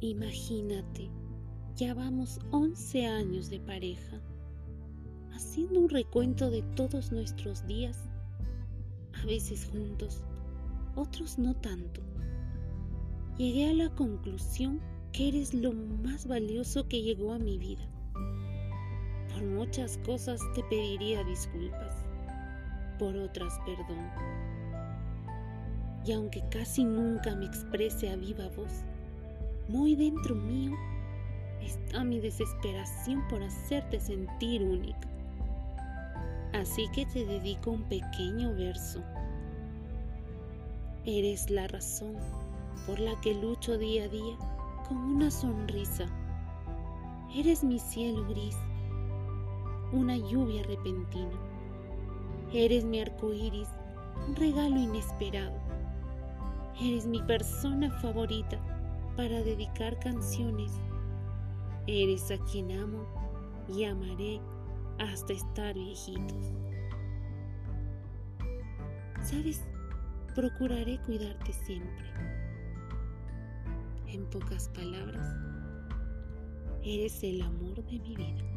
Imagínate, ya vamos 11 años de pareja, haciendo un recuento de todos nuestros días, a veces juntos, otros no tanto. Llegué a la conclusión que eres lo más valioso que llegó a mi vida. Por muchas cosas te pediría disculpas, por otras perdón. Y aunque casi nunca me exprese a viva voz, muy dentro mío está mi desesperación por hacerte sentir única. Así que te dedico un pequeño verso. Eres la razón por la que lucho día a día con una sonrisa. Eres mi cielo gris, una lluvia repentina. Eres mi arco iris, un regalo inesperado. Eres mi persona favorita para dedicar canciones. Eres a quien amo y amaré hasta estar viejitos. ¿Sabes? Procuraré cuidarte siempre. En pocas palabras, eres el amor de mi vida.